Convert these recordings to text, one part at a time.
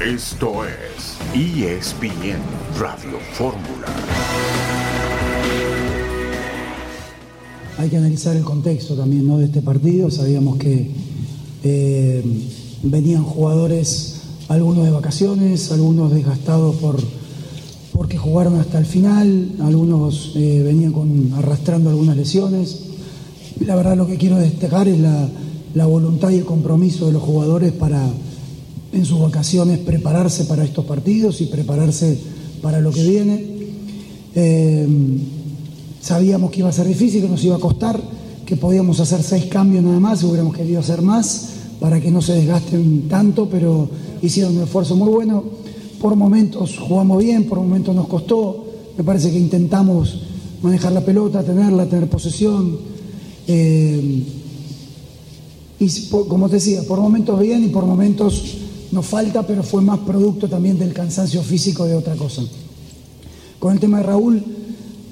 Esto es ESPN Radio Fórmula. Hay que analizar el contexto también ¿no? de este partido. Sabíamos que eh, venían jugadores, algunos de vacaciones, algunos desgastados por, porque jugaron hasta el final, algunos eh, venían con, arrastrando algunas lesiones. La verdad lo que quiero destacar es la, la voluntad y el compromiso de los jugadores para en sus vacaciones prepararse para estos partidos y prepararse para lo que viene. Eh, sabíamos que iba a ser difícil, que nos iba a costar, que podíamos hacer seis cambios nada más, hubiéramos querido hacer más para que no se desgasten tanto, pero hicieron un esfuerzo muy bueno. Por momentos jugamos bien, por momentos nos costó. Me parece que intentamos manejar la pelota, tenerla, tener posesión. Eh, y como te decía, por momentos bien y por momentos nos falta, pero fue más producto también del cansancio físico de otra cosa. Con el tema de Raúl,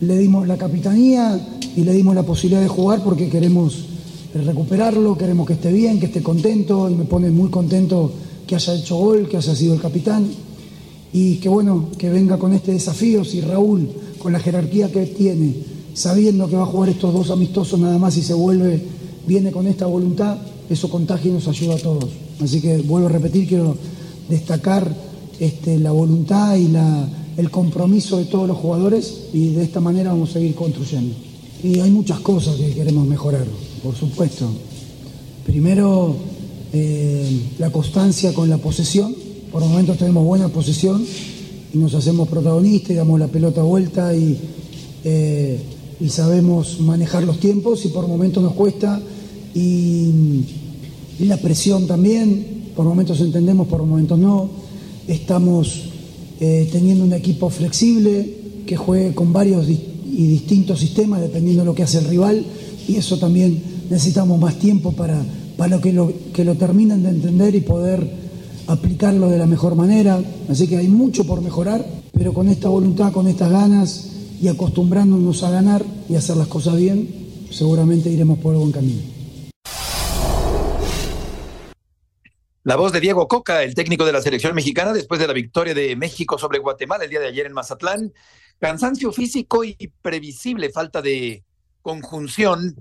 le dimos la capitanía y le dimos la posibilidad de jugar porque queremos recuperarlo, queremos que esté bien, que esté contento y me pone muy contento que haya hecho gol, que haya sido el capitán y que bueno, que venga con este desafío, si Raúl, con la jerarquía que tiene, sabiendo que va a jugar estos dos amistosos nada más y se vuelve, viene con esta voluntad, eso contagia y nos ayuda a todos. Así que vuelvo a repetir, quiero destacar este, la voluntad y el compromiso de todos los jugadores y de esta manera vamos a seguir construyendo. Y hay muchas cosas que queremos mejorar, por supuesto. Primero, eh, la constancia con la posesión. Por momentos tenemos buena posesión y nos hacemos protagonistas y damos la pelota vuelta y, eh, sabemos manejar los tiempos y por momentos nos cuesta y, y la presión también, por momentos entendemos, por momentos no. Estamos eh, teniendo un equipo flexible que juegue con varios y distintos sistemas dependiendo de lo que hace el rival y eso también necesitamos más tiempo para, para que, lo, que lo terminen de entender y poder aplicarlo de la mejor manera. Así que hay mucho por mejorar, pero con esta voluntad, con estas ganas y acostumbrándonos a ganar y hacer las cosas bien, seguramente iremos por el buen camino. La voz de Diego Coca, el técnico de la selección mexicana, después de la victoria de México sobre Guatemala el día de ayer en Mazatlán. Cansancio físico y previsible falta de conjunción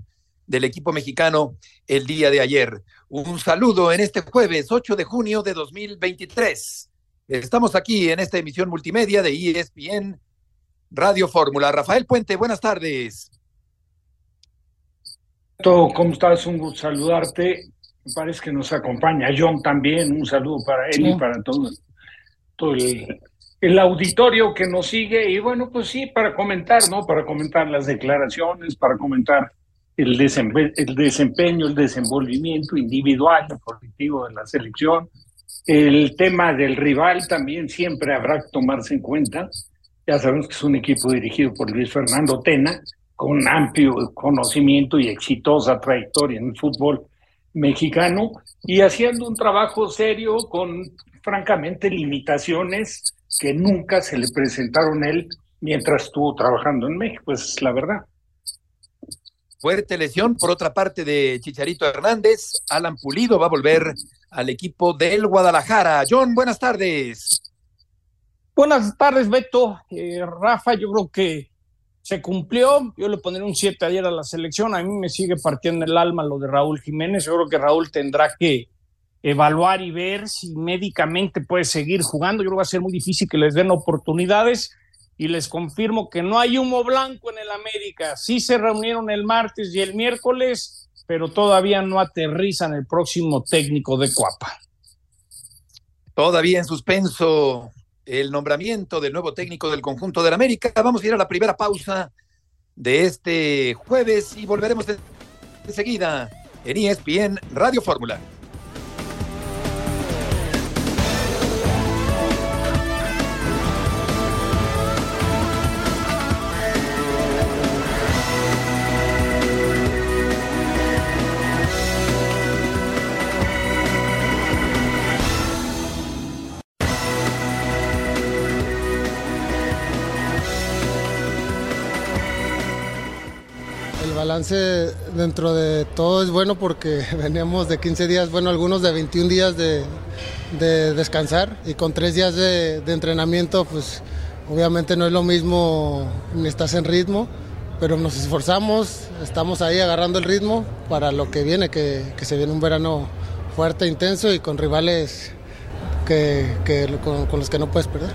del equipo mexicano el día de ayer. Un saludo en este jueves 8 de junio de 2023. Estamos aquí en esta emisión multimedia de ESPN Radio Fórmula. Rafael Puente, buenas tardes. ¿Cómo estás? Un gusto saludarte parece que nos acompaña John también, un saludo para él y para todo, todo el, auditorio que nos sigue. Y bueno, pues sí, para comentar, ¿no? Para comentar las declaraciones, para comentar el, desempeño, el desempeño, el desenvolvimiento individual y colectivo de la selección. El tema del rival también siempre habrá que tomarse en cuenta. Ya sabemos que es un equipo dirigido por Luis Fernando Tena, con amplio conocimiento y exitosa trayectoria en el fútbol mexicano y haciendo un trabajo serio con, francamente, limitaciones que nunca se le presentaron a él mientras estuvo trabajando en México, es la verdad. Fuerte lesión, por otra parte, de Chicharito Hernández. Alan Pulido va a volver al equipo del Guadalajara. John, buenas tardes. Buenas tardes, Beto. Eh, Rafa, yo creo que se cumplió. Yo le pondré un 7 ayer a la selección. A mí me sigue partiendo el alma lo de Raúl Jiménez. Yo creo que Raúl tendrá que evaluar y ver si médicamente puede seguir jugando. Yo creo que va a ser muy difícil que les den oportunidades. Y les confirmo que no hay humo blanco en el América. Sí se reunieron el martes y el miércoles, pero todavía no aterrizan el próximo técnico de Cuapa. Todavía en suspenso el nombramiento del nuevo técnico del conjunto del América. Vamos a ir a la primera pausa de este jueves y volveremos enseguida en ESPN Radio Fórmula. Dentro de todo es bueno porque veníamos de 15 días, bueno, algunos de 21 días de, de descansar y con tres días de, entrenamiento, pues obviamente no es lo mismo ni estás en ritmo, pero nos esforzamos, estamos ahí agarrando el ritmo para lo que viene, que, se viene un verano fuerte, intenso y con rivales que, con, los que no puedes perder.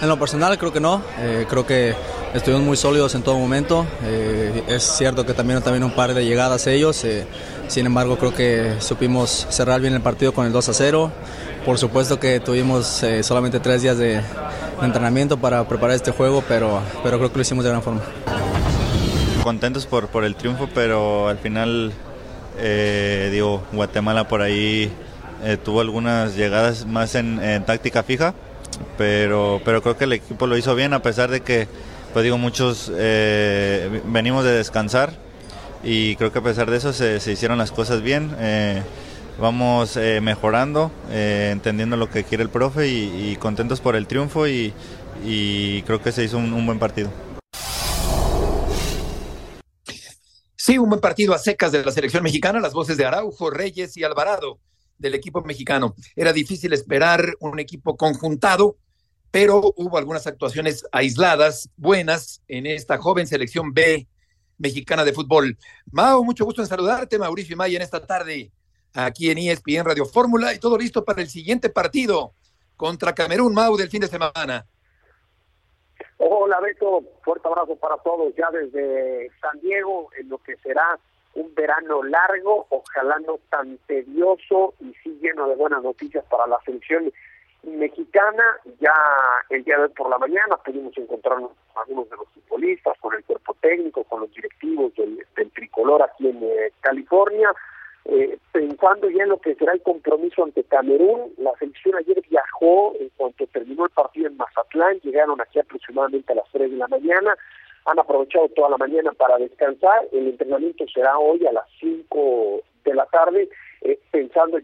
En lo personal creo que no, eh, creo que estuvimos muy sólidos en todo momento, eh, es cierto que también también un par de llegadas ellos, eh, sin embargo creo que supimos cerrar bien el partido con el 2 a 0, por supuesto que tuvimos solamente tres días de, entrenamiento para preparar este juego, pero, pero creo que lo hicimos de gran forma. Contentos por, por el triunfo, pero al final, digo, Guatemala por ahí tuvo algunas llegadas más en táctica fija pero, pero creo que el equipo lo hizo bien a pesar de que, pues digo, muchos eh, venimos de descansar y creo que a pesar de eso se, hicieron las cosas bien. Eh, vamos eh, mejorando, entendiendo lo que quiere el profe y, contentos por el triunfo y, creo que se hizo un, un buen partido. Sí, un buen partido a secas de la selección mexicana, las voces de Araujo, Reyes y Alvarado del equipo mexicano. Era difícil esperar un equipo conjuntado, pero hubo algunas actuaciones aisladas, buenas, en esta joven selección B mexicana de fútbol. Mao, mucho gusto en saludarte, Mauricio y Maya, en esta tarde aquí en ESPN Radio Fórmula y todo listo para el siguiente partido contra Camerún, Mau, del fin de semana. Hola Beto, fuerte abrazo para todos ya desde San Diego en lo que será un verano largo, ojalá no tan tedioso y sí lleno de buenas noticias para la selección mexicana. Ya el día de hoy por la mañana pudimos encontrarnos con algunos de los futbolistas, con el cuerpo técnico, con los directivos del, tricolor aquí en eh, California. Eh, pensando ya en lo que será el compromiso ante Camerún, la selección ayer viajó en cuanto terminó el partido en Mazatlán, llegaron aquí aproximadamente a las 3 de la mañana, han aprovechado toda la mañana para descansar. El entrenamiento será hoy a las 5 de la tarde,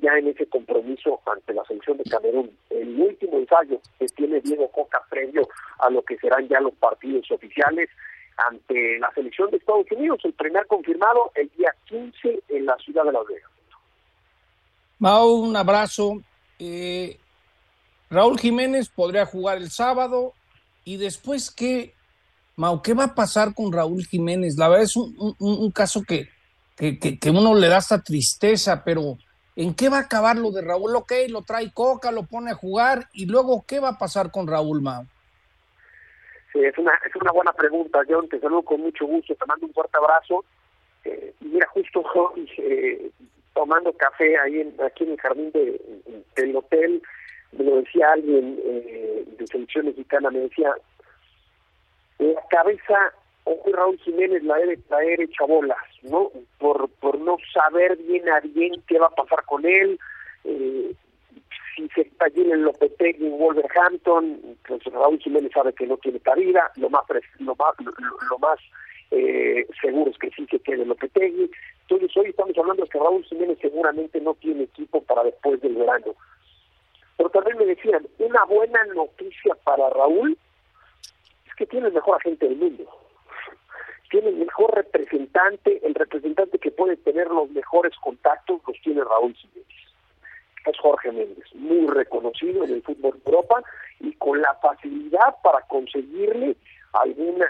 ya en ese compromiso ante la selección de Camerún. El último ensayo que tiene Diego Coca previo a lo que serán ya los partidos oficiales ante la selección de Estados Unidos, el primer confirmado el día 15 en la ciudad de Las Vegas. Mau, un abrazo. Eh, Raúl Jiménez podría jugar el sábado y después que Mau, ¿qué va a pasar con Raúl Jiménez? La verdad es un, caso que, que, uno le da esta tristeza, pero ¿en qué va a acabar lo de Raúl? Ok, lo trae Coca, lo pone a jugar, y luego, ¿qué va a pasar con Raúl, Mau? Sí, es una, es una buena pregunta, John, te saludo con mucho gusto, te mando un fuerte abrazo. Eh, mira, justo eh, tomando café ahí en, aquí en el jardín del hotel, me lo decía alguien eh, de selección mexicana, me decía, la cabeza hoy Raúl Jiménez la debe traer hecha bolas, ¿no? Por, por no saber bien a bien qué va a pasar con él, eh, si se está allí en Lopetegui en Wolverhampton, pues Raúl Jiménez sabe que no tiene cabida, lo más lo más, lo, más eh, seguro es que sí se quede Lopetegui. Entonces hoy estamos hablando de que Raúl Jiménez seguramente no tiene equipo para después del verano. Pero también me decían, una buena noticia para Raúl que tiene el mejor agente del mundo. Tiene el mejor representante, el representante que puede tener los mejores contactos los tiene Raúl Jiménez. Es Jorge Méndez, muy reconocido en el fútbol Europa y con la facilidad para conseguirle alguna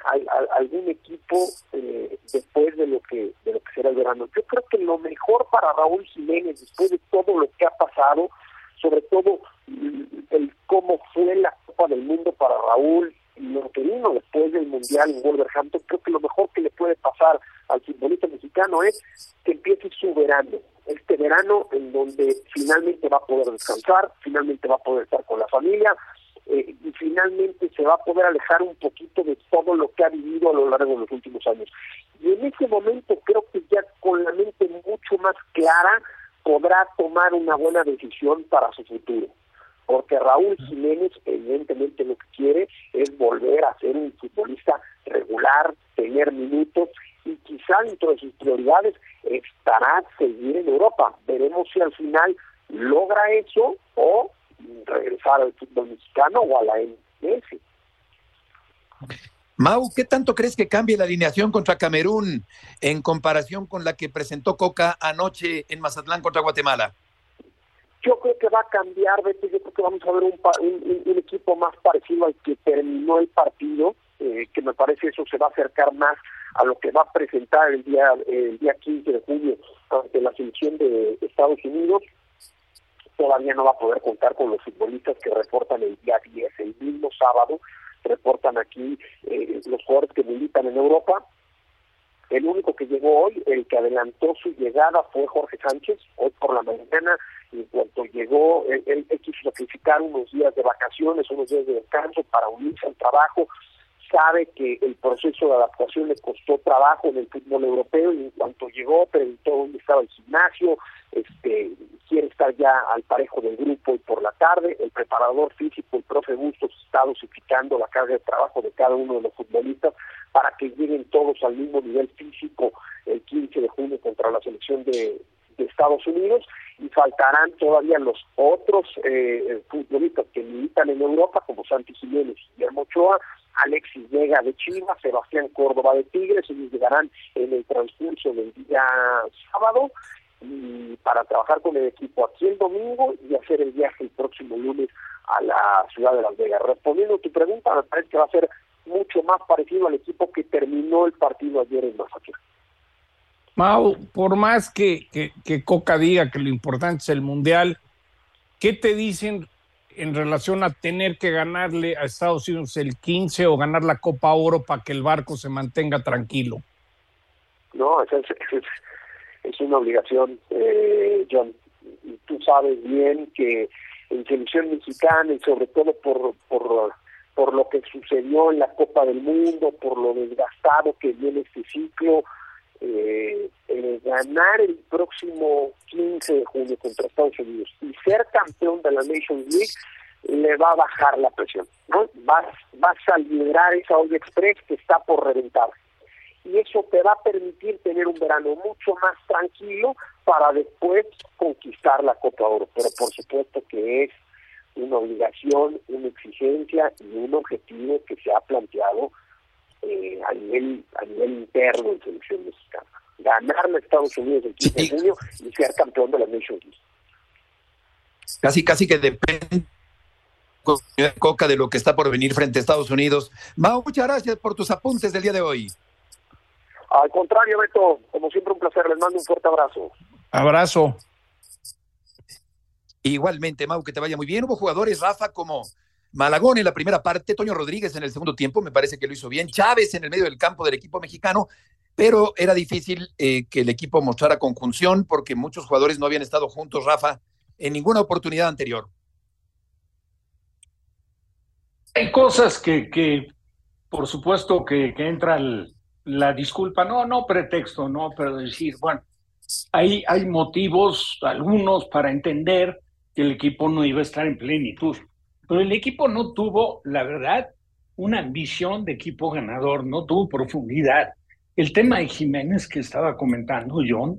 algún equipo eh, después de lo que de lo que será el verano. Yo creo que lo mejor para Raúl Jiménez después de todo lo que ha pasado, sobre todo el cómo fue la Copa del Mundo para Raúl, vino después del Mundial en Wolverhampton, creo que lo mejor que le puede pasar al futbolista mexicano es que empiece su verano, este verano en donde finalmente va a poder descansar, finalmente va a poder estar con la familia eh, y finalmente se va a poder alejar un poquito de todo lo que ha vivido a lo largo de los últimos años. Y en ese momento creo que ya con la mente mucho más clara podrá tomar una buena decisión para su futuro porque Raúl Jiménez evidentemente lo que quiere es volver a ser un futbolista regular, tener minutos y quizá dentro de sus prioridades estará seguir en Europa. Veremos si al final logra eso o regresar al fútbol mexicano o a la MLS. Mau, ¿qué tanto crees que cambie la alineación contra Camerún en comparación con la que presentó Coca anoche en Mazatlán contra Guatemala? Yo creo que va a cambiar, Beto, yo creo que vamos a ver un, un, equipo más parecido al que terminó el partido, eh, que me parece eso se va a acercar más a lo que va a presentar el día el día 15 de junio ante la selección de Estados Unidos. Todavía no va a poder contar con los futbolistas que reportan el día 10, el mismo sábado reportan aquí eh, los jugadores que militan en Europa. El único que llegó hoy, el que adelantó su llegada fue Jorge Sánchez. Hoy por la mañana, en cuanto llegó, él, él, quiso sacrificar unos días de vacaciones, unos días de descanso para unirse al trabajo. Sabe que el proceso de adaptación le costó trabajo en el fútbol europeo y en cuanto llegó preguntó dónde estaba el gimnasio, este, quiere estar ya al parejo del grupo y por la tarde. El preparador físico, el profe Bustos, está dosificando la carga de trabajo de cada uno de los futbolistas para que lleguen todos al mismo nivel físico el 15 de junio contra la selección de, Estados Unidos y faltarán todavía los otros eh, futbolistas que militan en Europa como Santi Jiménez y Guillermo Ochoa, Alexis Vega de Chivas, Sebastián Córdoba de Tigres, ellos llegarán en el transcurso del día sábado y para trabajar con el equipo aquí el domingo y hacer el viaje el próximo lunes a la ciudad de Las Vegas. Respondiendo a tu pregunta, me parece que va a ser mucho más parecido al equipo que terminó el partido ayer en Mazatlán. Mau, por más que, que, Coca diga que lo importante es el Mundial, ¿qué te dicen en relación a tener que ganarle a Estados Unidos el 15 o ganar la Copa Oro para que el barco se mantenga tranquilo? No, es, es, es una obligación, eh, John. Tú sabes bien que en selección mexicana y sobre todo por, por, por lo que sucedió en la Copa del Mundo, por lo desgastado que viene este ciclo, eh, ganar el próximo 15 de junio contra Estados Unidos y ser campeón de la Nations League le va a bajar la presión, ¿no? Vas, vas a liberar esa olla express que está por reventar y eso te va a permitir tener un verano mucho más tranquilo para después conquistar la Copa Oro. Pero por supuesto que es una obligación, una exigencia y un objetivo que se ha planteado eh, a nivel a nivel interno en selección mexicana. Ganar a Estados Unidos el 15 de junio y ser campeón de la Nations League. Casi, casi que depende Coca de lo que está por venir frente a Estados Unidos. Mao, muchas gracias por tus apuntes del día de hoy. Al contrario, Beto, como siempre un placer, les mando un fuerte abrazo. Abrazo. Igualmente, Mau, que te vaya muy bien. Hubo jugadores, Rafa, como Malagón en la primera parte, Toño Rodríguez en el segundo tiempo, me parece que lo hizo bien, Chávez en el medio del campo del equipo mexicano, pero era difícil eh, que el equipo mostrara conjunción porque muchos jugadores no habían estado juntos, Rafa, en ninguna oportunidad anterior. Hay cosas que, que por supuesto, que, que entra la disculpa, no, no pretexto, no, pero decir, bueno, hay, hay motivos, algunos, para entender que el equipo no iba a estar en plenitud. Pero el equipo no tuvo, la verdad, una ambición de equipo ganador, no tuvo profundidad. El tema de Jiménez que estaba comentando John,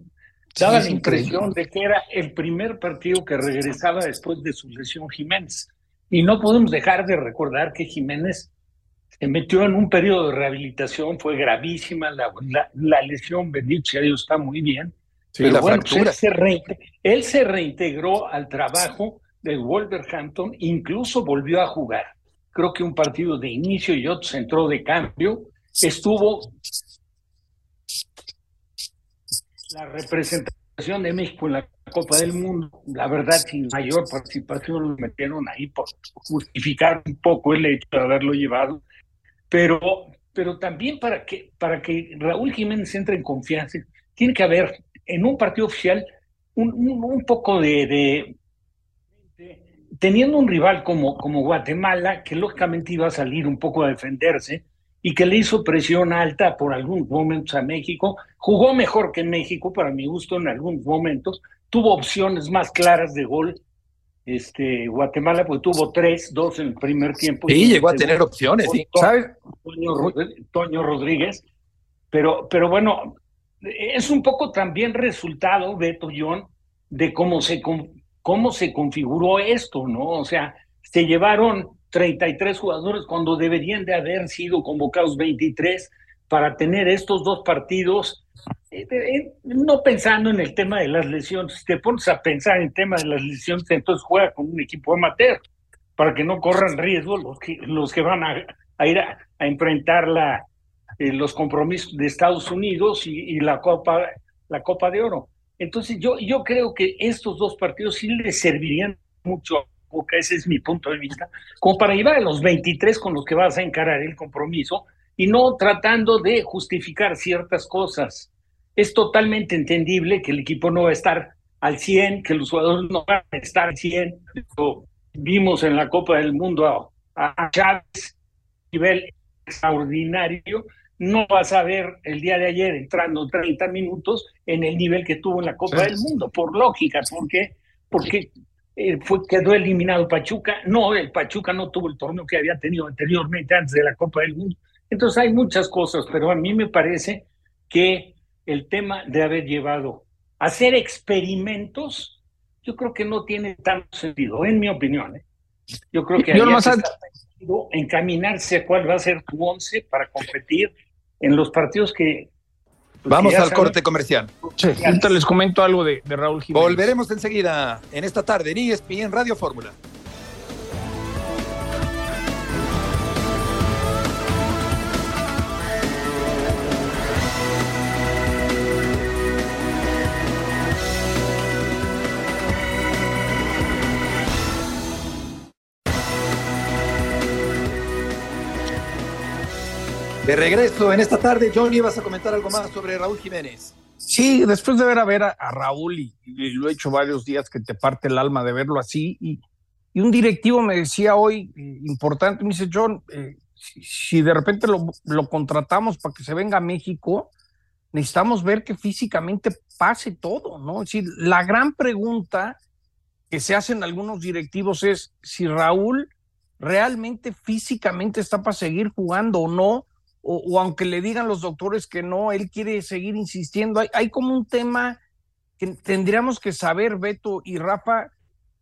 daba la impresión de que era el primer partido que regresaba después de su lesión Jiménez. Y no podemos dejar de recordar que Jiménez se metió en un periodo de rehabilitación, fue gravísima, la, la, lesión, bendito sea Dios, está muy bien. pero bueno, pues él, se él se reintegró al trabajo del Wolverhampton, incluso volvió a jugar. Creo que un partido de inicio y otro entró de cambio. Estuvo la representación de México en la Copa del Mundo, la verdad, sin mayor participación, lo metieron ahí por justificar un poco el hecho de haberlo llevado pero, pero también para que, para que Raúl Jiménez entre en confianza, tiene que haber en un partido oficial un, un, poco de, teniendo un rival como, como Guatemala, que lógicamente iba a salir un poco a defenderse y que le hizo presión alta por algunos momentos a México, jugó mejor que México, para mi gusto, en algunos momentos, tuvo opciones más claras de gol este, Guatemala pues tuvo tres, dos en el primer tiempo. Sí, llegó a tener opciones, sí. ¿Sabes? Toño, Rodríguez. Pero, pero bueno, es un poco también resultado, Beto John, de cómo se, cómo se configuró esto, ¿no? O sea, se llevaron 33 jugadores cuando deberían de haber sido convocados 23 para tener estos dos partidos eh, eh, no pensando en el tema de las lesiones, si te pones a pensar en el tema de las lesiones, entonces juega con un equipo amateur para que no corran riesgo los que, los que van a, ir a, enfrentar la, los compromisos de Estados Unidos y, la Copa la Copa de Oro. Entonces yo, yo creo que estos dos partidos sí les servirían mucho a Boca, ese es mi punto de vista, como para llevar a los 23 con los que vas a encarar el compromiso y no tratando de justificar ciertas cosas. Es totalmente entendible que el equipo no va a estar al 100, que los jugadores no van a estar al 100. Vimos en la Copa del Mundo a, a Chávez, nivel extraordinario, no vas a ver el día de ayer entrando 30 minutos en el nivel que tuvo en la Copa del Mundo, por lógica, porque, porque eh, fue, quedó eliminado Pachuca. No, el Pachuca no tuvo el torneo que había tenido anteriormente antes de la Copa del Mundo. Entonces hay muchas cosas, pero a mí me parece que el tema de haber llevado a hacer experimentos, yo creo que no tiene tanto sentido, en mi opinión. ¿eh? Yo creo que que encaminarse a cuál va a ser tu once para competir en los partidos que pues Vamos al corte comercial. Sí, ahorita les comento algo de, de Raúl Jiménez. Volveremos enseguida en esta tarde en ESPN Radio Fórmula. De regreso en esta tarde, Johnny, ¿vas a comentar algo más sobre Raúl Jiménez? Sí, después de ver a ver a, Raúl, y, lo he hecho varios días que te parte el alma de verlo así, y, un directivo me decía hoy, eh, importante, me dice, John, eh, si, de repente lo, lo, contratamos para que se venga a México, necesitamos ver que físicamente pase todo, ¿no? Es decir, la gran pregunta que se hacen algunos directivos es si Raúl realmente físicamente está para seguir jugando o no, o, aunque le digan los doctores que no, él quiere seguir insistiendo. Hay, como un tema que tendríamos que saber, Beto y Rafa,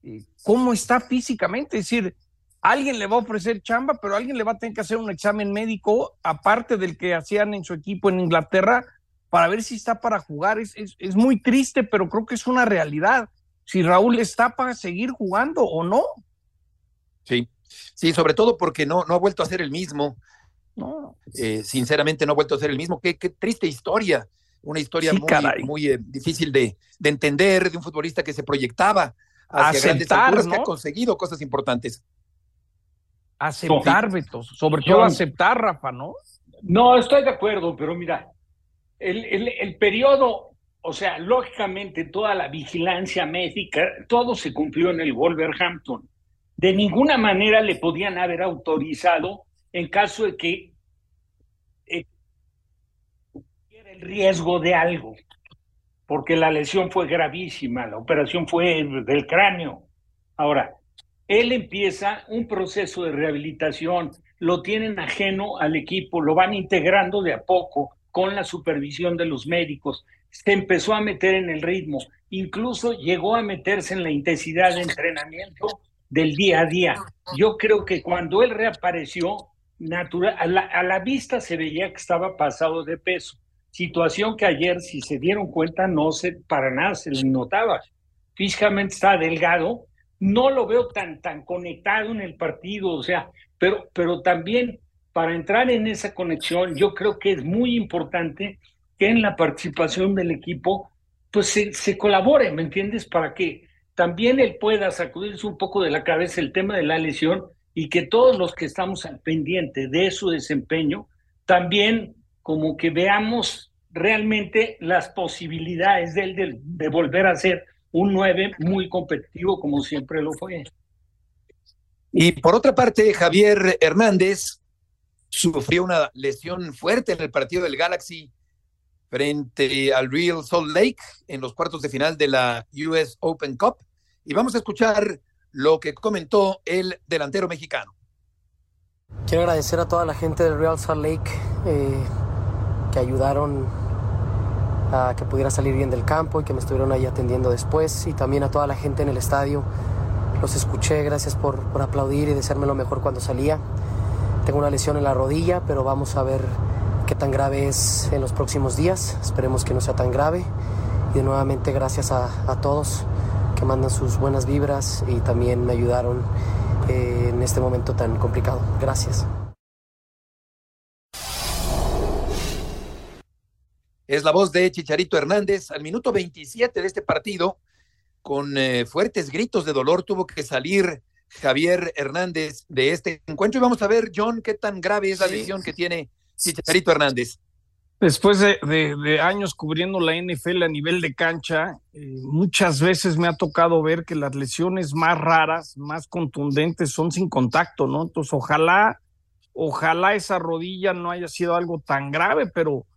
eh, cómo está físicamente. Es decir, alguien le va a ofrecer chamba, pero alguien le va a tener que hacer un examen médico, aparte del que hacían en su equipo en Inglaterra, para ver si está para jugar. Es, es, es muy triste, pero creo que es una realidad. Si Raúl está para seguir jugando o no. Sí, sí, sobre todo porque no, no ha vuelto a ser el mismo. No, eh, sinceramente no ha vuelto a ser el mismo. Qué, triste historia, una historia muy, muy eh, difícil de, entender de un futbolista que se proyectaba hacia Aceptar, grandes que ha conseguido cosas importantes. Aceptar, Beto, sobre todo aceptar, Rafa, ¿no? No, estoy de acuerdo, pero mira, el, el, el periodo, o sea, lógicamente toda la vigilancia médica, todo se cumplió en el Wolverhampton. De ninguna manera le podían haber autorizado en caso de que eh, el riesgo de algo, porque la lesión fue gravísima, la operación fue del cráneo. Ahora, él empieza un proceso de rehabilitación, lo tienen ajeno al equipo, lo van integrando de a poco con la supervisión de los médicos, se empezó a meter en el ritmo, incluso llegó a meterse en la intensidad de entrenamiento del día a día. Yo creo que cuando él reapareció, natural, a la, vista se veía que estaba pasado de peso. Situación que ayer, si se dieron cuenta, no se, para nada se le notaba. Físicamente está delgado, no lo veo tan, tan conectado en el partido, o sea, pero, pero también para entrar en esa conexión, yo creo que es muy importante que en la participación del equipo, pues se, se colabore, ¿me entiendes? Para que también él pueda sacudirse un poco de la cabeza el tema de la lesión y que todos los que estamos al pendiente de su desempeño, también como que veamos realmente las posibilidades de él de, volver a ser un 9 muy competitivo como siempre lo fue. Y por otra parte, Javier Hernández sufrió una lesión fuerte en el partido del Galaxy frente al Real Salt Lake en los cuartos de final de la US Open Cup. Y vamos a escuchar lo que comentó el delantero mexicano. Quiero agradecer a toda la gente del Real Salt Lake eh, que ayudaron a que pudiera salir bien del campo y que me estuvieron ahí atendiendo después y también a toda la gente en el estadio. Los escuché, gracias por, por aplaudir y desearme lo mejor cuando salía. Tengo una lesión en la rodilla, pero vamos a ver qué tan grave es en los próximos días. Esperemos que no sea tan grave. Y nuevamente gracias a, a todos que mandan sus buenas vibras y también me ayudaron eh, en este momento tan complicado. Gracias. Es la voz de Chicharito Hernández al minuto 27 de este partido. Con eh, fuertes gritos de dolor tuvo que salir Javier Hernández de este encuentro. Y vamos a ver, John, qué tan grave es la lesión que tiene Chicharito Hernández. Después de, años cubriendo la NFL a nivel de cancha, eh, muchas veces me ha tocado ver que las lesiones más raras, más contundentes, son sin contacto, ¿no? Entonces, ojalá, ojalá esa rodilla no haya sido algo tan grave, pero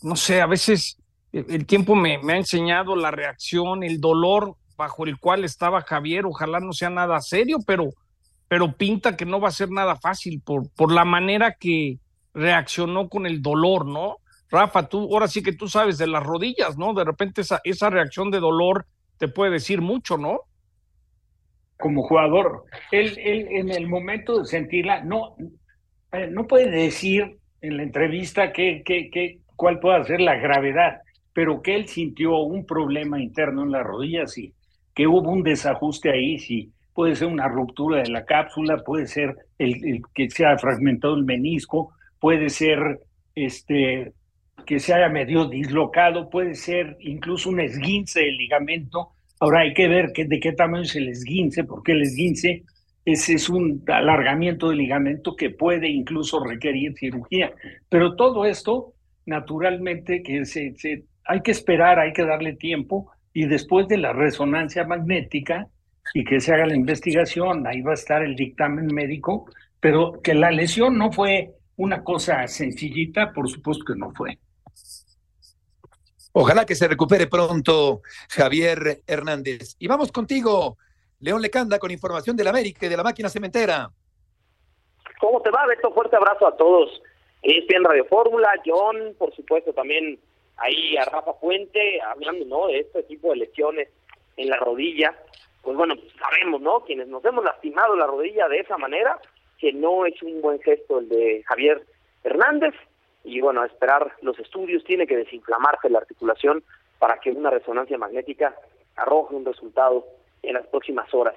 no sé, a veces el tiempo me, ha enseñado la reacción, el dolor bajo el cual estaba Javier, ojalá no sea nada serio, pero, pero pinta que no va a ser nada fácil por, por la manera que reaccionó con el dolor, ¿no? Rafa, tú ahora sí que tú sabes de las rodillas, ¿no? De repente esa, esa reacción de dolor te puede decir mucho, ¿no? Como jugador, él, él en el momento de sentirla, no, eh, no puede decir en la entrevista que, que, que, cuál puede ser la gravedad, pero que él sintió un problema interno en las rodillas y que hubo un desajuste ahí, sí, puede ser una ruptura de la cápsula, puede ser el, que se ha fragmentado el menisco, puede ser este que se haya medio dislocado, puede ser incluso un esguince del ligamento. Ahora hay que ver de qué tamaño es el esguince, porque el esguince es, es un alargamiento del ligamento que puede incluso requerir cirugía. Pero todo esto naturalmente que se, hay que esperar, hay que darle tiempo y después de la resonancia magnética y que se haga la investigación, ahí va a estar el dictamen médico, pero que la lesión no fue una cosa sencillita, por supuesto que no fue. Ojalá que se recupere pronto Javier Hernández. Y vamos contigo, León Lecanda, con información del América y de la máquina cementera. ¿Cómo te va, Beto? Fuerte abrazo a todos. ESPN Radio Fórmula, John, por supuesto también ahí a Rafa Fuente, hablando ¿no? de este tipo de lesiones en la rodilla. Pues bueno, sabemos, ¿no? Quienes nos hemos lastimado la rodilla de esa manera, que no es un buen gesto el de Javier Hernández. Y bueno, a esperar los estudios, tiene que desinflamarse la articulación para que una resonancia magnética arroje un resultado en las próximas horas.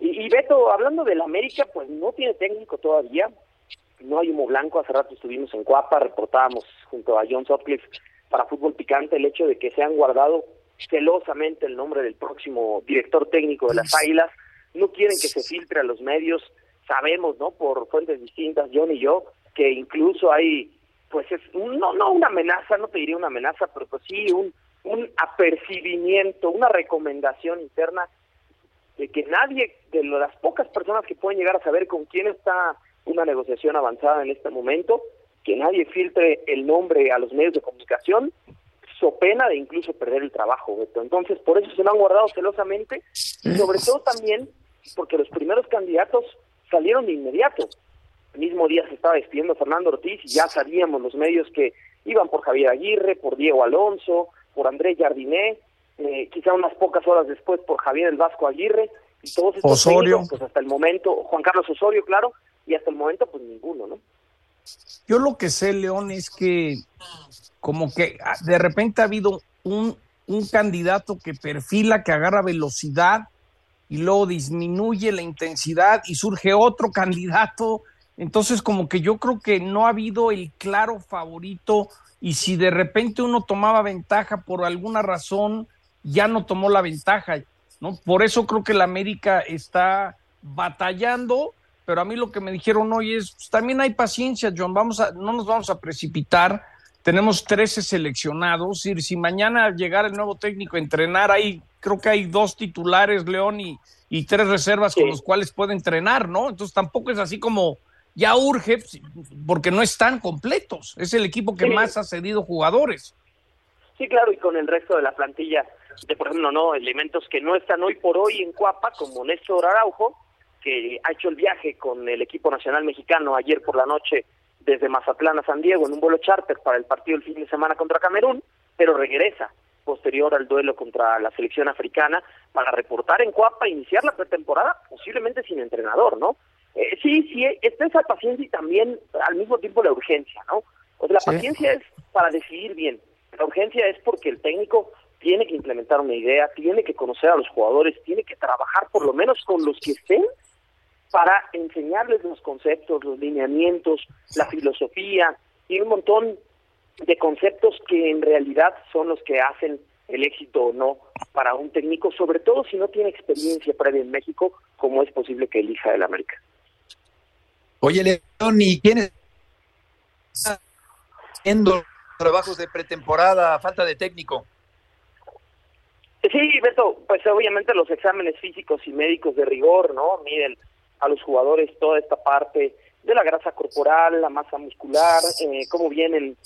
Y, y Beto, hablando del América, pues no tiene técnico todavía, no hay humo blanco. Hace rato estuvimos en Cuapa, reportábamos junto a John Sutcliffe para Fútbol Picante el hecho de que se han guardado celosamente el nombre del próximo director técnico de las Águilas. No quieren que se filtre a los medios. Sabemos, ¿no? Por fuentes distintas, John y yo, que incluso hay, pues es, no, no una amenaza, no te diría una amenaza, pero pues sí un, un apercibimiento, una recomendación interna de que nadie, de las pocas personas que pueden llegar a saber con quién está una negociación avanzada en este momento, que nadie filtre el nombre a los medios de comunicación, so pena de incluso perder el trabajo. Entonces, por eso se lo han guardado celosamente, y sobre todo también porque los primeros candidatos salieron de inmediato. Mismo día se estaba despidiendo Fernando Ortiz y ya sabíamos los medios que iban por Javier Aguirre, por Diego Alonso, por Andrés Jardiné, eh, quizá unas pocas horas después por Javier el Vasco Aguirre, y todos estos Osorio. pues hasta el momento, Juan Carlos Osorio, claro, y hasta el momento pues ninguno, ¿no? Yo lo que sé, León, es que como que ah, de repente ha habido un, un candidato que perfila, que agarra velocidad y luego disminuye la intensidad y surge otro candidato. Entonces, como que yo creo que no ha habido el claro favorito y si de repente uno tomaba ventaja por alguna razón, ya no tomó la ventaja, ¿no? Por eso creo que la América está batallando pero a mí lo que me dijeron hoy es, pues, también hay paciencia, John, vamos a, no nos vamos a precipitar, tenemos 13 seleccionados, y si mañana llegara el nuevo técnico a entrenar, ahí creo que hay dos titulares, León, y, y tres reservas con los cuales puede entrenar, ¿no? Entonces tampoco es así como ya urge, pues, porque no están completos, es el equipo que más ha cedido jugadores. Sí, claro, y con el resto de la plantilla, de por ejemplo, no, elementos que no están hoy por hoy en Cuapa, como Néstor Araujo, que ha hecho el viaje con el equipo nacional mexicano ayer por la noche desde Mazatlán a San Diego en un vuelo charter para el partido el fin de semana contra Camerún, pero regresa posterior al duelo contra la selección africana para reportar en Cuapa iniciar la pretemporada posiblemente sin entrenador, ¿no? Eh, sí, sí, está esa paciencia y también al mismo tiempo la urgencia, ¿no? O sea, la paciencia es para decidir bien. La urgencia es porque el técnico tiene que implementar una idea, tiene que conocer a los jugadores, tiene que trabajar por lo menos con los que estén para enseñarles los conceptos, los lineamientos, la filosofía y un montón de conceptos que en realidad son los que hacen el éxito o no para un técnico, sobre todo si no tiene experiencia previa en México, como es posible que elija el América. Oye, León, ¿y quién está haciendo trabajos de pretemporada, falta de técnico? Sí, Beto, pues obviamente los exámenes físicos y médicos de rigor, ¿no? Miden a los jugadores toda esta parte de la grasa corporal, la masa muscular, eh, cómo vienen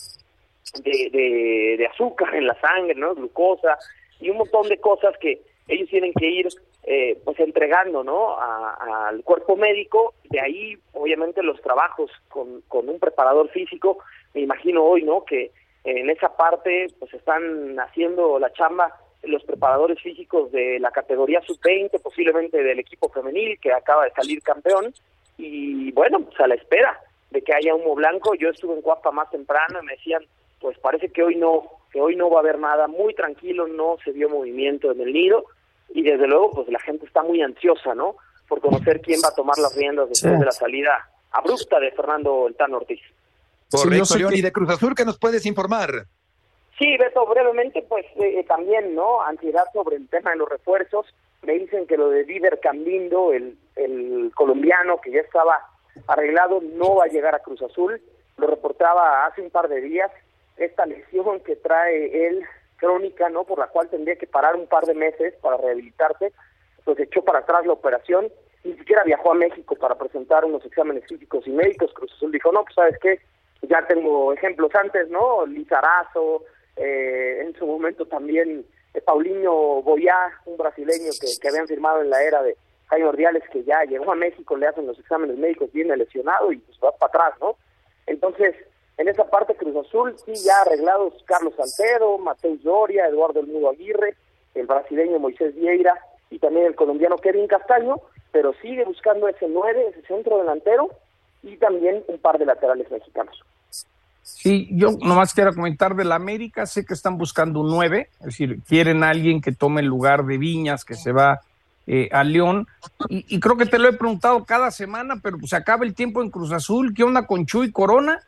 de, de, azúcar en la sangre, ¿no? Glucosa y un montón de cosas que ellos tienen que ir eh, pues entregando, ¿no? al cuerpo médico. De ahí, obviamente, los trabajos con, con un preparador físico. Me imagino hoy, ¿no? Que en esa parte pues están haciendo la chamba los preparadores físicos de la categoría sub-20, posiblemente del equipo femenil que acaba de salir campeón. Y bueno, pues a la espera de que haya humo blanco. Yo estuve en Cuapa más temprano y me decían, pues parece que hoy no, que hoy no va a haber nada, muy tranquilo, no se vio movimiento en el nido y desde luego pues la gente está muy ansiosa, ¿no? Por conocer quién va a tomar las riendas después de la salida abrupta de Fernando El Tano Ortiz. Correcto, León, y de Cruz Azul, ¿qué nos puedes informar? Sí, Beto, brevemente, pues eh, eh, también, ¿no? Ansiedad sobre el tema de los refuerzos. Me dicen que lo de Diver Cambindo, el, el colombiano que ya estaba arreglado, no va a llegar a Cruz Azul. Lo reportaba hace un par de días. Esta lesión que trae él, crónica, ¿no? Por la cual tendría que parar un par de meses para rehabilitarse, pues echó para atrás la operación. Ni siquiera viajó a México para presentar unos exámenes físicos y médicos. Cruz Azul dijo, no, pues sabes qué, ya tengo ejemplos antes, ¿no? Lizarazo, eh, en su momento también eh, Paulinho Boyá, un brasileño que, que habían firmado en la era de Jaime Ordiales, que ya llegó a México, le hacen los exámenes médicos, viene lesionado y pues va para atrás, ¿no? Entonces, en esa parte Cruz Azul, sí, ya arreglados Carlos Salcedo, Mateus Doria, Eduardo El Mudo Aguirre, el brasileño Moisés Vieira y también el colombiano Kevin Castaño, pero sigue buscando ese 9, ese centro delantero y también un par de laterales mexicanos. Sí, yo nomás quiero comentar de la América, sé que están buscando un 9, es decir, quieren alguien que tome el lugar de Viñas, que se va eh, a León, y, creo que te lo he preguntado cada semana, pero se acaba el tiempo en Cruz Azul, ¿qué onda con Chuy Corona?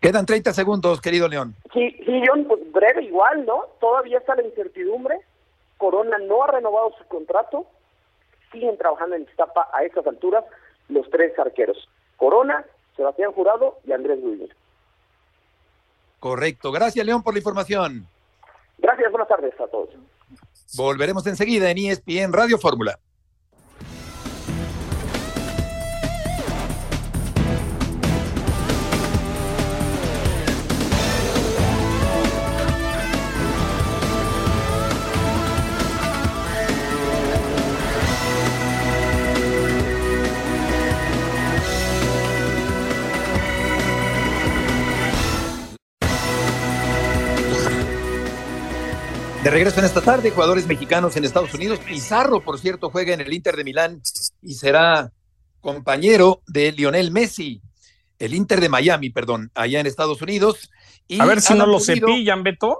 Quedan 30 segundos, querido León. Sí, sí, León, pues breve igual, ¿no? Todavía está la incertidumbre, Corona no ha renovado su contrato, siguen trabajando en Iztapa a estas alturas los tres arqueros, Corona, Sebastián Jurado y Andrés Guillermo. Correcto. Gracias, León, por la información. Gracias, buenas tardes a todos. Volveremos enseguida en ESPN Radio Fórmula. De regreso en esta tarde, jugadores mexicanos en Estados Unidos. Pizarro, por cierto, juega en el Inter de Milán y será compañero de Lionel Messi. El Inter de Miami, perdón, allá en Estados Unidos. a ver si no lo cepillan, Beto.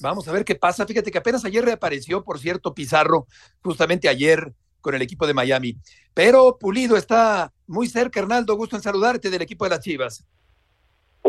Vamos a ver qué pasa. Fíjate que apenas ayer reapareció, por cierto, Pizarro, justamente ayer con el equipo de Miami. Pero Pulido está muy cerca, Hernaldo. Gusto en saludarte del equipo de las Chivas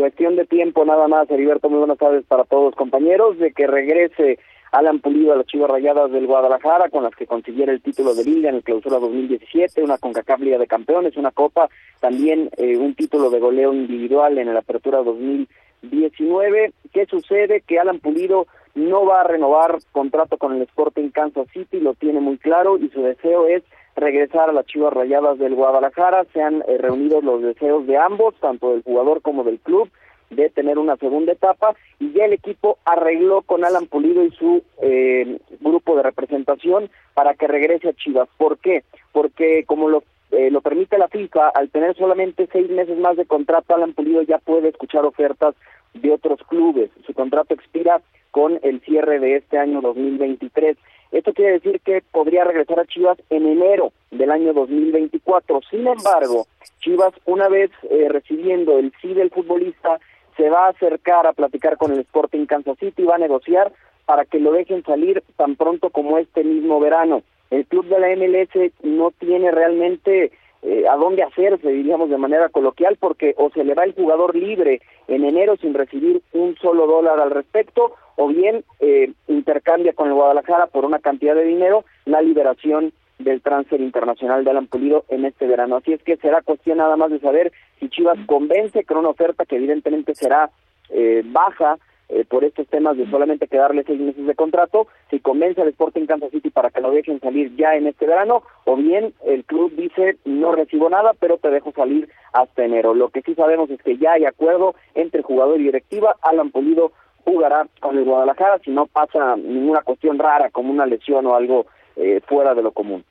cuestión de tiempo nada más, Heriberto, muy buenas tardes para todos compañeros, de que regrese Alan Pulido a las Chivas Rayadas del Guadalajara, con las que consiguiera el título de Liga en el Clausura 2017, una CONCACAF Liga de Campeones, una Copa, también eh, un título de goleo individual en la Apertura 2019. ¿Qué sucede? Que Alan Pulido no va a renovar contrato con el Sporting Kansas City, lo tiene muy claro, y su deseo es regresar a las Chivas Rayadas del Guadalajara. Se han eh, reunido los deseos de ambos, tanto del jugador como del club, de tener una segunda etapa y ya el equipo arregló con Alan Pulido y su eh, grupo de representación para que regrese a Chivas. ¿Por qué? Porque como lo, eh, lo permite la FIFA, al tener solamente seis meses más de contrato, Alan Pulido ya puede escuchar ofertas de otros clubes. Su contrato expira con el cierre de este año 2023. Esto quiere decir que podría regresar a Chivas en enero del año 2024. Sin embargo, Chivas, una vez eh, recibiendo el sí del futbolista, se va a acercar a platicar con el Sporting Kansas City y va a negociar para que lo dejen salir tan pronto como este mismo verano. El club de la MLS no tiene realmente eh, a dónde hacerse, diríamos de manera coloquial, porque o se le va el jugador libre en enero sin recibir un solo dólar al respecto, o bien eh, intercambia con el Guadalajara por una cantidad de dinero la liberación del transfer internacional de Alan Pulido en este verano. Así es que será cuestión nada más de saber si Chivas convence con una oferta que evidentemente será eh, baja eh, por estos temas de solamente quedarle seis meses de contrato, si convence al Sporting Kansas City para que lo dejen salir ya en este verano, o bien el club dice no recibo nada, pero te dejo salir hasta enero. Lo que sí sabemos es que ya hay acuerdo entre jugador y directiva, Alan Pulido jugará con el Guadalajara si no pasa ninguna cuestión rara como una lesión o algo eh, fuera de lo común.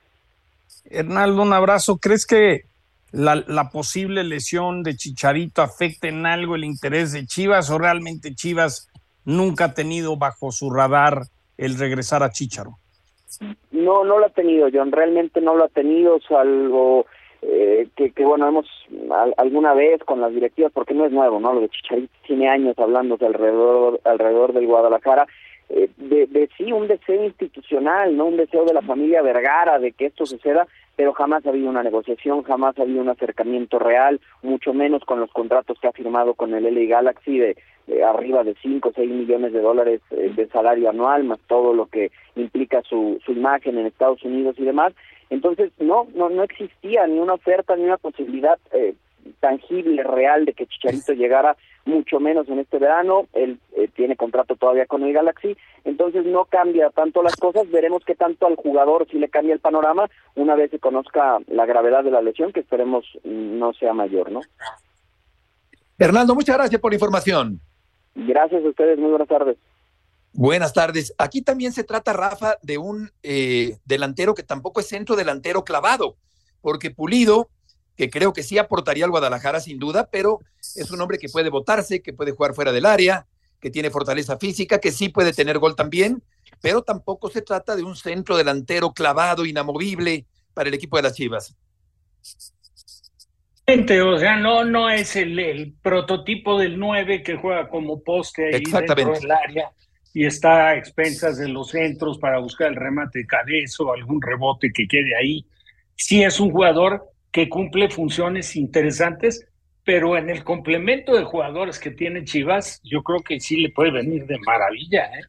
Hernaldo, un abrazo. ¿Crees que la, la, posible lesión de Chicharito afecte en algo el interés de Chivas o realmente Chivas nunca ha tenido bajo su radar el regresar a Chicharo? No, no lo ha tenido, John, realmente no lo ha tenido, salvo eh, que, que, bueno, hemos alguna vez con las directivas, porque no es nuevo, ¿no? Lo de Chicharito tiene años hablándose alrededor, alrededor del Guadalajara, eh, de, de sí un deseo institucional, no un deseo de la familia Vergara de que esto suceda, pero jamás ha habido una negociación, jamás ha habido un acercamiento real, mucho menos con los contratos que ha firmado con el LA Galaxy de, arriba de 5 o 6 millones de dólares eh, de salario anual, más todo lo que implica su, su imagen en Estados Unidos y demás. Entonces, no, no, no existía ni una oferta ni una posibilidad eh, tangible, real de que Chicharito llegara mucho menos en este verano, él eh, tiene contrato todavía con el Galaxy, entonces no cambia tanto las cosas, veremos qué tanto al jugador si le cambia el panorama una vez se conozca la gravedad de la lesión, que esperemos no sea mayor, ¿no? Hernando, muchas gracias por la información. Gracias a ustedes, muy buenas tardes. Buenas tardes. Aquí también se trata, Rafa, de un eh, delantero que tampoco es centro delantero clavado, porque Pulido que creo que sí aportaría al Guadalajara sin duda, pero es un hombre que puede votarse, que puede jugar fuera del área, que tiene fortaleza física, que sí puede tener gol también, pero tampoco se trata de un centro delantero clavado, inamovible para el equipo de las Chivas. O sea, no, no es el, prototipo del 9 que juega como poste ahí dentro del área y está a expensas de los centros para buscar el remate de cabeza o algún rebote que quede ahí. Sí es un jugador que cumple funciones interesantes, pero en el complemento de jugadores que tiene Chivas, yo creo que sí le puede venir de maravilla. ¿eh?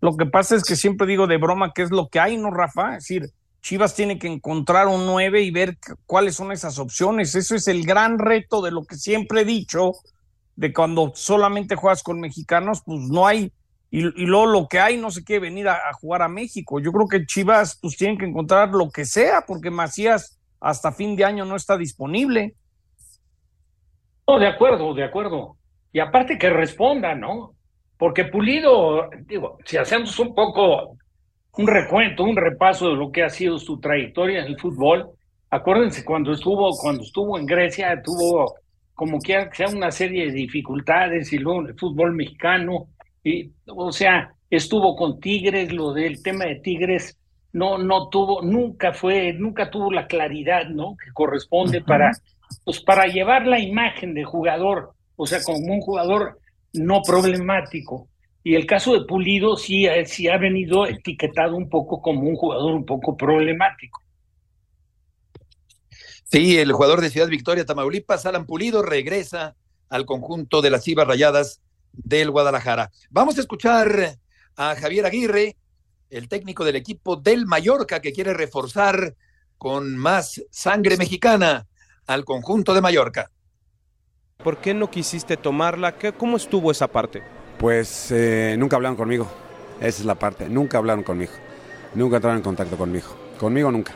Lo que pasa es que siempre digo de broma que es lo que hay, ¿no, Rafa? Es decir, Chivas tiene que encontrar un 9 y ver cuáles son esas opciones. Eso es el gran reto de lo que siempre he dicho, de cuando solamente juegas con mexicanos, pues no hay y, luego lo que hay no se quiere venir a, jugar a México. Yo creo que Chivas pues tienen que encontrar lo que sea, porque Macías hasta fin de año no está disponible. No, de acuerdo, de acuerdo. Y aparte que responda, ¿no? Porque Pulido, digo, si hacemos un poco un recuento, un repaso de lo que ha sido su trayectoria en el fútbol, acuérdense cuando estuvo, cuando estuvo en Grecia, tuvo como que sea una serie de dificultades y luego en el fútbol mexicano o sea, estuvo con Tigres, lo del tema de Tigres no, no tuvo, nunca fue, nunca tuvo la claridad, ¿no? Que corresponde para, pues para llevar la imagen de jugador, o sea, como un jugador no problemático. Y el caso de Pulido sí, sí ha venido etiquetado un poco como un jugador un poco problemático. Sí, el jugador de Ciudad Victoria, Tamaulipas, Alan Pulido, regresa al conjunto de las Chivas Rayadas del Guadalajara. Vamos a escuchar a Javier Aguirre, el técnico del equipo del Mallorca, que quiere reforzar con más sangre mexicana al conjunto de Mallorca. ¿Por qué no quisiste tomarla? ¿Qué, ¿Cómo estuvo esa parte? Pues eh, nunca hablaron conmigo. Esa es la parte. Nunca hablaron conmigo. Nunca entraron en contacto conmigo. Conmigo nunca.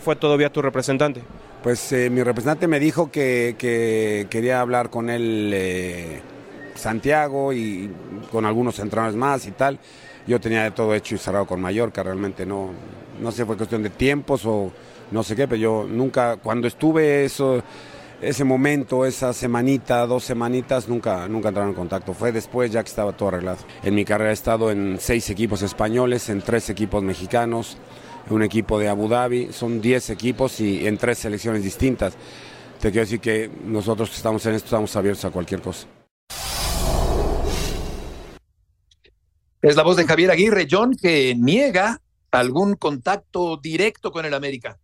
¿Fue todavía tu representante? Pues eh, mi representante me dijo que, que, quería hablar con él eh, Santiago y con algunos entrenadores más y tal. Yo tenía todo hecho y cerrado con Mallorca, realmente no, no sé, fue cuestión de tiempos o no sé qué, pero yo nunca, cuando estuve eso, ese momento, esa semanita, dos semanitas, nunca, nunca entraron en contacto. Fue después ya que estaba todo arreglado. En mi carrera he estado en seis equipos españoles, en tres equipos mexicanos, en un equipo de Abu Dhabi, son diez equipos y en tres selecciones distintas. Te quiero decir que nosotros que estamos en esto estamos abiertos a cualquier cosa. Es la voz de Javier Aguirre, John, que niega algún contacto directo con el América.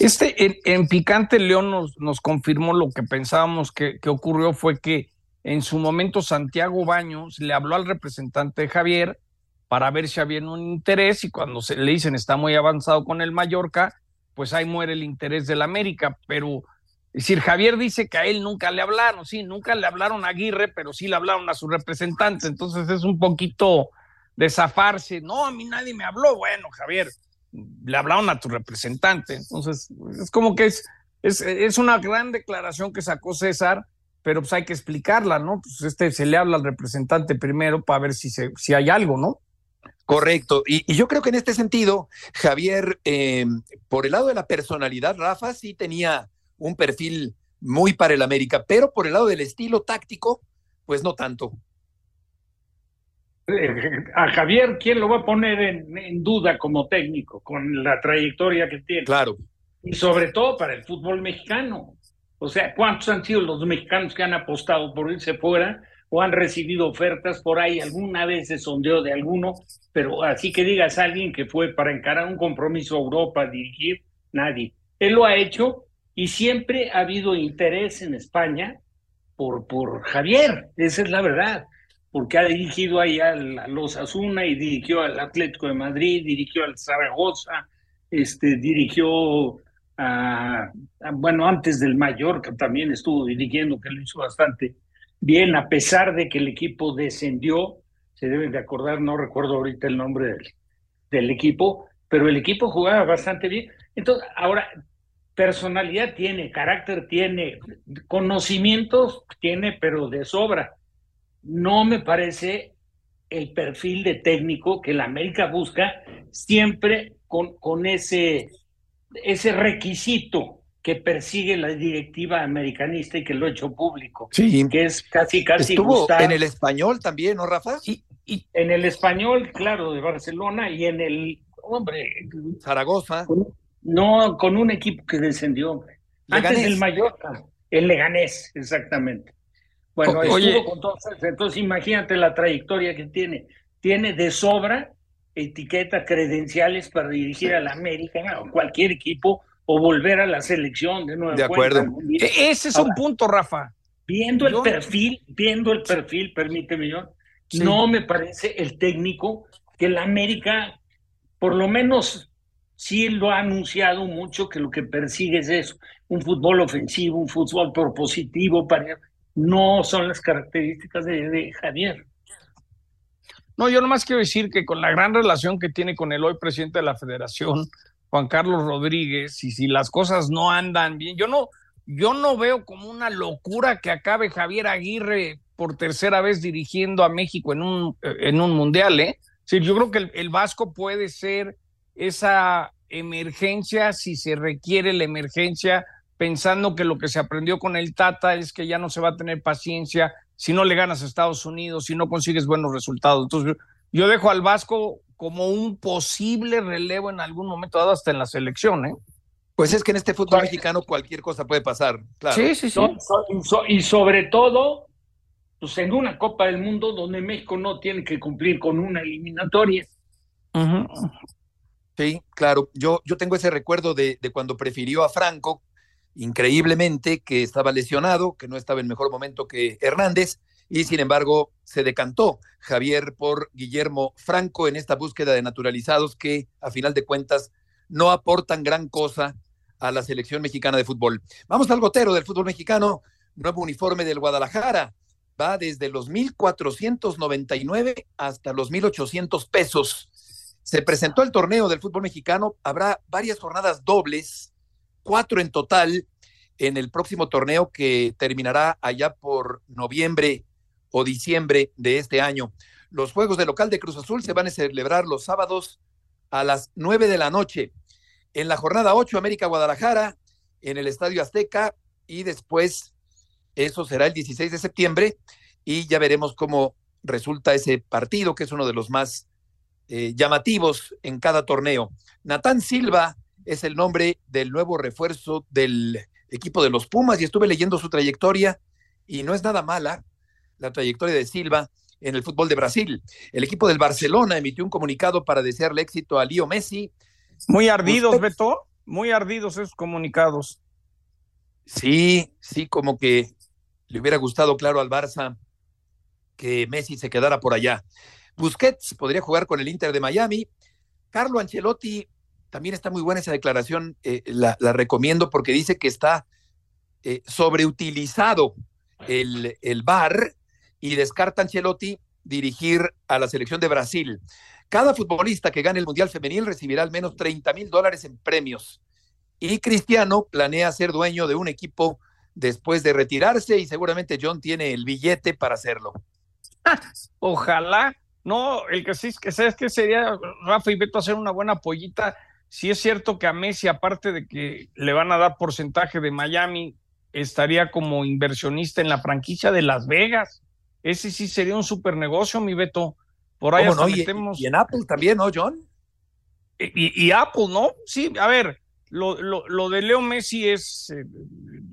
Este, en, Picante León nos, nos, confirmó lo que pensábamos que, que, ocurrió fue que en su momento Santiago Baños le habló al representante Javier para ver si había un interés y cuando se le dicen está muy avanzado con el Mallorca, pues ahí muere el interés del América, pero es decir, Javier dice que a él nunca le hablaron, sí, nunca le hablaron a Aguirre, pero sí le hablaron a su representante, entonces es un poquito de zafarse, no, a mí nadie me habló, bueno, Javier, le hablaron a tu representante, entonces es como que es, es, es una gran declaración que sacó César, pero pues hay que explicarla, ¿no? Pues este se le habla al representante primero para ver si, se, si hay algo, ¿no? Correcto. Y, yo creo que en este sentido, Javier, eh, por el lado de la personalidad, Rafa sí tenía un perfil muy para el América, pero por el lado del estilo táctico, pues no tanto. A Javier, ¿quién lo va a poner en, en, duda como técnico con la trayectoria que tiene? Claro. Y sobre todo para el fútbol mexicano. O sea, ¿cuántos han sido los mexicanos que han apostado por irse fuera o han recibido ofertas por ahí? Alguna vez se sondeó de alguno, pero así que digas a alguien que fue para encarar un compromiso a Europa, dirigir, nadie. Él lo ha hecho y siempre ha habido interés en España por, por Javier, esa es la verdad, porque ha dirigido ahí a los Asuna y dirigió al Atlético de Madrid, dirigió al Zaragoza, este, dirigió a, bueno, antes del Mallorca también estuvo dirigiendo, que lo hizo bastante bien, a pesar de que el equipo descendió, se deben de acordar, no recuerdo ahorita el nombre del, del equipo, pero el equipo jugaba bastante bien. Entonces, ahora, personalidad tiene, carácter tiene, conocimientos tiene, pero de sobra. No me parece el perfil de técnico que la América busca siempre con, con ese, ese requisito que persigue la directiva americanista y que lo ha hecho público. Sí. Que es casi, casi. Estuvo gustar. en el español también, ¿no, Rafa? Y, y en el español, claro, de Barcelona y en el, hombre. Zaragoza. No, con un equipo que descendió. Leganés. Antes del Mallorca, el Leganés, exactamente. Bueno, o, oye, con todos, entonces imagínate la trayectoria que tiene. Tiene de sobra etiqueta, credenciales para dirigir a la América o cualquier equipo o volver a la selección de nuevo. De acuerdo. Cuenta. Ese es Ahora, un punto, Rafa. Viendo el perfil, viendo el perfil, permíteme yo, sí. no me parece el técnico que la América, por lo menos sí lo ha anunciado mucho que lo que persigue es eso, un fútbol ofensivo, un fútbol propositivo, para... no son las características de, Javier. No, yo nomás quiero decir que con la gran relación que tiene con el hoy presidente de la federación, Juan Carlos Rodríguez, y si las cosas no andan bien, yo no, yo no veo como una locura que acabe Javier Aguirre por tercera vez dirigiendo a México en un, en un mundial, ¿eh? Sí, yo creo que el, el Vasco puede ser esa emergencia, si se requiere la emergencia, pensando que lo que se aprendió con el Tata es que ya no se va a tener paciencia si no le ganas a Estados Unidos, si no consigues buenos resultados. Entonces, yo dejo al Vasco como un posible relevo en algún momento dado hasta en la selección, ¿eh? Pues es que en este fútbol mexicano cualquier cosa puede pasar, claro. Sí, sí, sí. Y sobre todo, pues en una Copa del Mundo donde México no tiene que cumplir con una eliminatoria. Uh -huh. Sí, claro. Yo, yo tengo ese recuerdo de, de, cuando prefirió a Franco, increíblemente, que estaba lesionado, que no estaba en mejor momento que Hernández, y sin embargo se decantó Javier por Guillermo Franco en esta búsqueda de naturalizados que, a final de cuentas, no aportan gran cosa a la selección mexicana de fútbol. Vamos al gotero del fútbol mexicano, nuevo uniforme del Guadalajara. Va desde los 1.499 hasta los 1.800 pesos se presentó el torneo del fútbol mexicano, habrá varias jornadas dobles, cuatro en total, en el próximo torneo que terminará allá por noviembre o diciembre de este año. Los juegos de local de Cruz Azul se van a celebrar los sábados a las nueve de la noche. En la jornada ocho, América Guadalajara, en el Estadio Azteca, y después eso será el 16 de septiembre y ya veremos cómo resulta ese partido, que es uno de los más eh, llamativos en cada torneo. Natán Silva es el nombre del nuevo refuerzo del equipo de los Pumas y estuve leyendo su trayectoria y no es nada mala la trayectoria de Silva en el fútbol de Brasil. El equipo del Barcelona emitió un comunicado para desearle éxito a Lío Messi. Muy ardidos, Beto, muy ardidos esos comunicados. Sí, sí, como que le hubiera gustado, claro, al Barça que Messi se quedara por allá. Busquets podría jugar con el Inter de Miami. Carlo Ancelotti, también está muy buena esa declaración, eh, la, recomiendo porque dice que está eh, sobreutilizado el, el VAR y descarta Ancelotti dirigir a la selección de Brasil. Cada futbolista que gane el Mundial Femenil recibirá al menos 30 mil dólares en premios. Y Cristiano planea ser dueño de un equipo después de retirarse y seguramente John tiene el billete para hacerlo. Ojalá. No, el que sí es que sería Rafa y Beto hacer una buena pollita. Si es cierto que a Messi, aparte de que le van a dar porcentaje de Miami, estaría como inversionista en la franquicia de Las Vegas. Ese sí sería un super negocio, mi Beto. Por ahí hasta metemos... y, en Apple también, ¿no, John? Y, y, Apple, ¿no? Sí, a ver, lo, lo, lo de Leo Messi es, eh,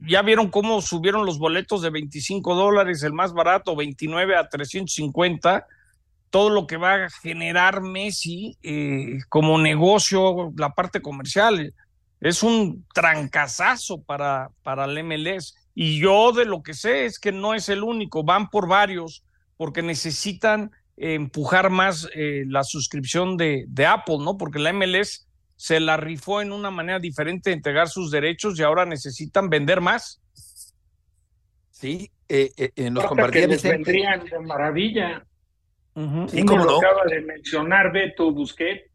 ya vieron cómo subieron los boletos de 25 dólares, el más barato, 29 a 350, todo lo que va a generar Messi eh, como negocio, la parte comercial, es un trancazazo para, para el MLS. Y yo de lo que sé es que no es el único, van por varios, porque necesitan empujar más eh, la suscripción de, de, Apple, ¿no? Porque la MLS se la rifó en una manera diferente de entregar sus derechos y ahora necesitan vender más. Sí, eh, eh, nos compartían. vendrían de maravilla. Y como lo acaba de mencionar Beto Busquet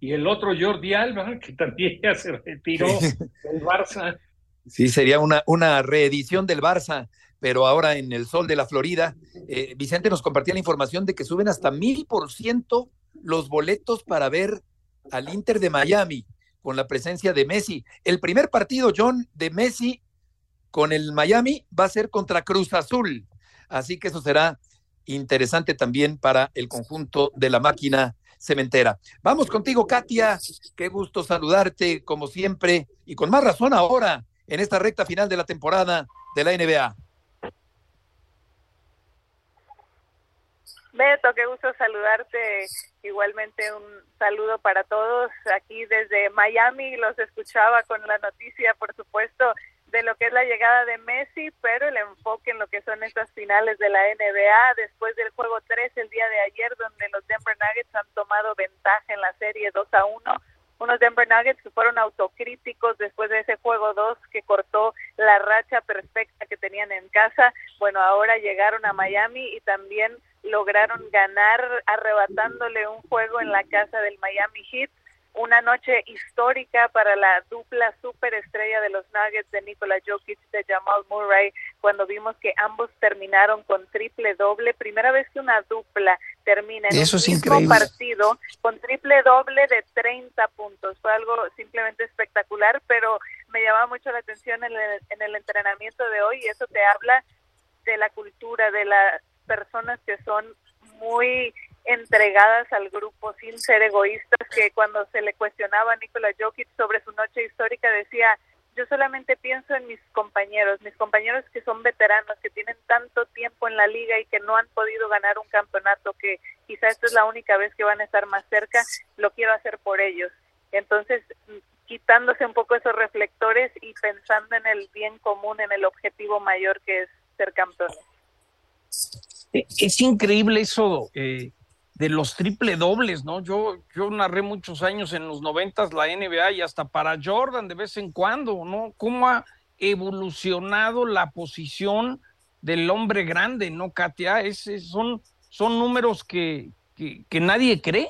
y el otro Jordi Alba, que también ya se retiró del Barça. Sí, sería una, una reedición del Barça, pero ahora en el sol de la Florida. Eh, Vicente nos compartía la información de que suben hasta mil por ciento los boletos para ver al Inter de Miami con la presencia de Messi. El primer partido, John, de Messi con el Miami va a ser contra Cruz Azul. Así que eso será interesante también para el conjunto de la máquina cementera. Vamos contigo, Katia. Qué gusto saludarte, como siempre, y con más razón ahora, en esta recta final de la temporada de la NBA. Beto, qué gusto saludarte. Igualmente un saludo para todos aquí desde Miami. Los escuchaba con la noticia, por supuesto, de lo que es la llegada de Messi, pero el enfoque en lo que son estas finales de la NBA después del juego 3 el día de ayer, donde los Denver Nuggets han tomado ventaja en la serie 2 a 1 unos Denver Nuggets que fueron autocríticos después de ese juego 2 que cortó la racha perfecta que tenían en casa. Bueno, ahora llegaron a Miami y también lograron ganar arrebatándole un juego en la casa del Miami Heat una noche histórica para la dupla superestrella de los Nuggets de Nikola Jokic de Jamal Murray cuando vimos que ambos terminaron con triple doble, primera vez que una dupla termina en un mismo partido con triple doble de 30 puntos. Fue algo simplemente espectacular, pero me llamaba mucho la atención en el, en el entrenamiento de hoy. Y eso te habla de la cultura, de las personas que son muy entregadas al grupo sin ser egoístas, que cuando se le cuestionaba a Nikola Jokic sobre su noche histórica decía, yo solamente pienso en mis compañeros, mis compañeros que son veteranos, que tienen tanto tiempo en la liga y que no han podido ganar un campeonato, que quizá esta es la única vez que van a estar más cerca, lo quiero hacer por ellos. Entonces, quitándose un poco esos reflectores y pensando en el bien común, en el objetivo mayor que es ser campeones. Es increíble eso, eh, de los triple dobles, ¿no? Yo, yo narré muchos años en los noventas la NBA y hasta para Jordan de vez en cuando, ¿no? ¿Cómo ha evolucionado la posición del hombre grande, ¿no, Katia? Es, son, son números que, que, que nadie cree.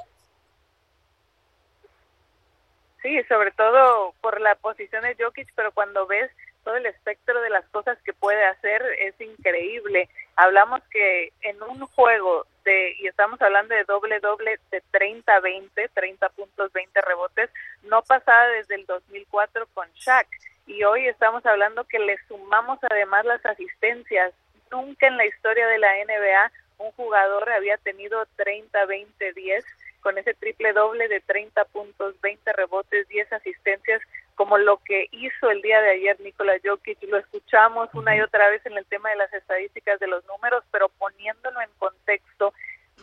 Sí, sobre todo por la posición de Jokic, pero cuando ves todo el espectro de las cosas que puede hacer es increíble. Hablamos que en un juego de, y estamos hablando de doble doble de 30-20, 30 puntos, 20 rebotes, no pasaba desde el 2004 con Shaq. y hoy estamos hablando que le sumamos además las asistencias. Nunca en la historia de la NBA un jugador había tenido 30, 20, 10 con ese triple doble de 30 puntos, 20 rebotes, 10 asistencias, como lo que hizo el día de ayer Nikola Jokic. Lo escuchamos una y otra vez en el tema de las estadísticas de los números, pero poniéndolo en contexto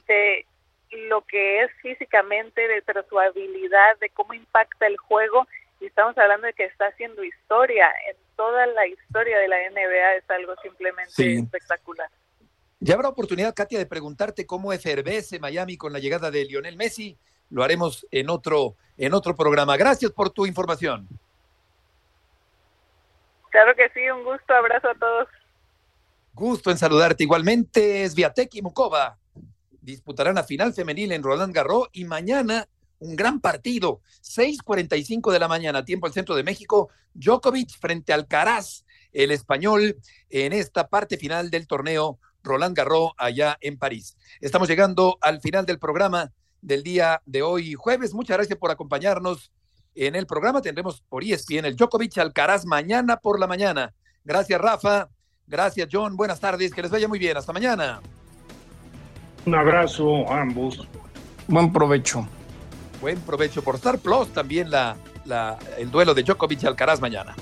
de lo que es físicamente, de su habilidad, de cómo impacta el juego. Y estamos hablando de que está haciendo historia. En toda la historia de la NBA es algo simplemente espectacular. Ya habrá oportunidad, Katia, de preguntarte cómo efervece Miami con la llegada de Lionel Messi. Lo haremos en otro, en otro programa. Gracias por tu información. Claro que sí, un gusto. Abrazo a todos. Gusto en saludarte. Igualmente, es Viatek y Mukova disputarán la final femenil en Roland Garros y mañana un gran partido, 6:45 de la mañana, tiempo al centro de México, Djokovic frente al Caraz, el español, en esta parte final del torneo Roland Garros allá en París. Estamos llegando al final del programa del día de hoy, jueves. Muchas gracias por acompañarnos en el programa. Tendremos por ESPN el Djokovic Alcaraz mañana por la mañana. Gracias, Rafa. Gracias, John. Buenas tardes. Que les vaya muy bien. Hasta mañana. Un abrazo a ambos. Buen provecho. Buen provecho por Star Plus también la, la, el duelo de Djokovic Alcaraz mañana.